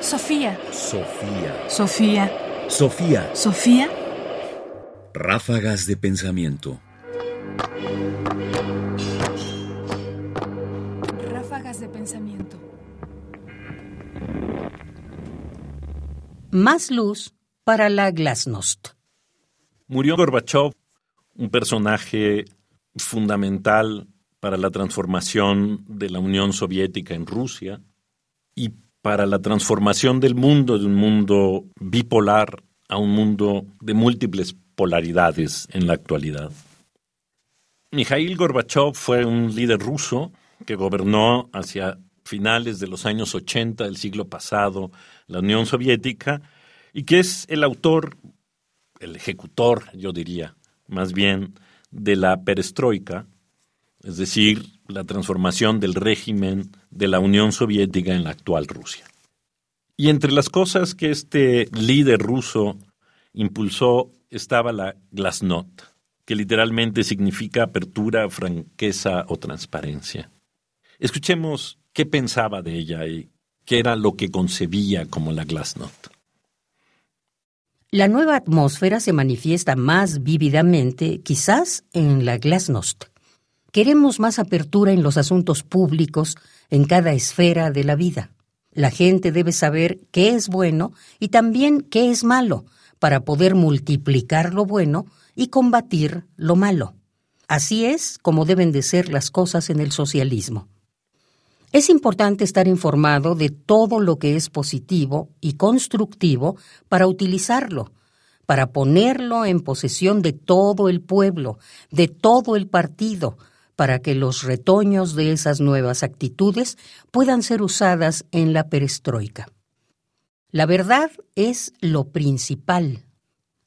Sofía. Sofía. Sofía. Sofía. Sofía. Ráfagas de pensamiento. Ráfagas de pensamiento. Más luz para la Glasnost. Murió Gorbachev, un personaje fundamental para la transformación de la Unión Soviética en Rusia y para la transformación del mundo de un mundo bipolar a un mundo de múltiples polaridades en la actualidad. Mikhail Gorbachev fue un líder ruso que gobernó hacia finales de los años 80 del siglo pasado la Unión Soviética y que es el autor, el ejecutor, yo diría, más bien, de la perestroika, es decir, la transformación del régimen de la Unión Soviética en la actual Rusia. Y entre las cosas que este líder ruso impulsó estaba la glasnost, que literalmente significa apertura, franqueza o transparencia. Escuchemos qué pensaba de ella y qué era lo que concebía como la glasnost. La nueva atmósfera se manifiesta más vívidamente, quizás, en la glasnost. Queremos más apertura en los asuntos públicos, en cada esfera de la vida. La gente debe saber qué es bueno y también qué es malo, para poder multiplicar lo bueno y combatir lo malo. Así es como deben de ser las cosas en el socialismo. Es importante estar informado de todo lo que es positivo y constructivo para utilizarlo, para ponerlo en posesión de todo el pueblo, de todo el partido, para que los retoños de esas nuevas actitudes puedan ser usadas en la perestroika. La verdad es lo principal.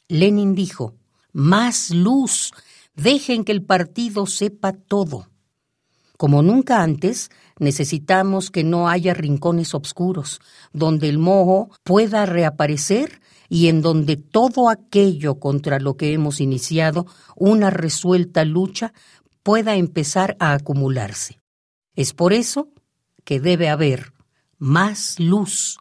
Lenin dijo, más luz, dejen que el partido sepa todo. Como nunca antes, necesitamos que no haya rincones oscuros, donde el moho pueda reaparecer y en donde todo aquello contra lo que hemos iniciado una resuelta lucha pueda empezar a acumularse. Es por eso que debe haber más luz.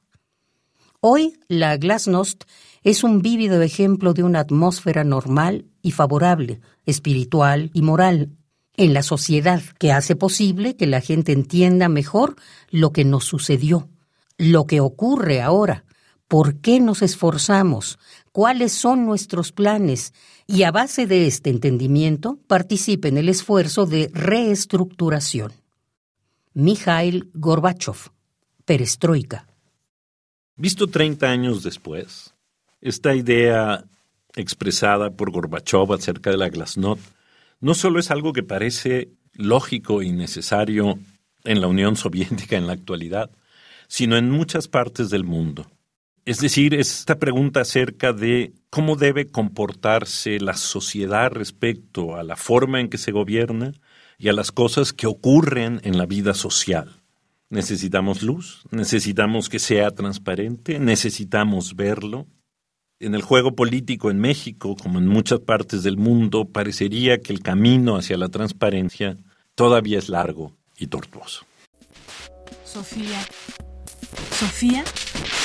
Hoy la glasnost es un vívido ejemplo de una atmósfera normal y favorable, espiritual y moral, en la sociedad que hace posible que la gente entienda mejor lo que nos sucedió, lo que ocurre ahora, por qué nos esforzamos, cuáles son nuestros planes y a base de este entendimiento participe en el esfuerzo de reestructuración. Mikhail Gorbachev, Perestroika. Visto 30 años después, esta idea expresada por Gorbachev acerca de la glasnost no solo es algo que parece lógico y necesario en la Unión Soviética en la actualidad, sino en muchas partes del mundo. Es decir, esta pregunta acerca de cómo debe comportarse la sociedad respecto a la forma en que se gobierna y a las cosas que ocurren en la vida social. Necesitamos luz, necesitamos que sea transparente, necesitamos verlo. En el juego político en México, como en muchas partes del mundo, parecería que el camino hacia la transparencia todavía es largo y tortuoso. Sofía. Sofía.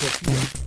Sofía.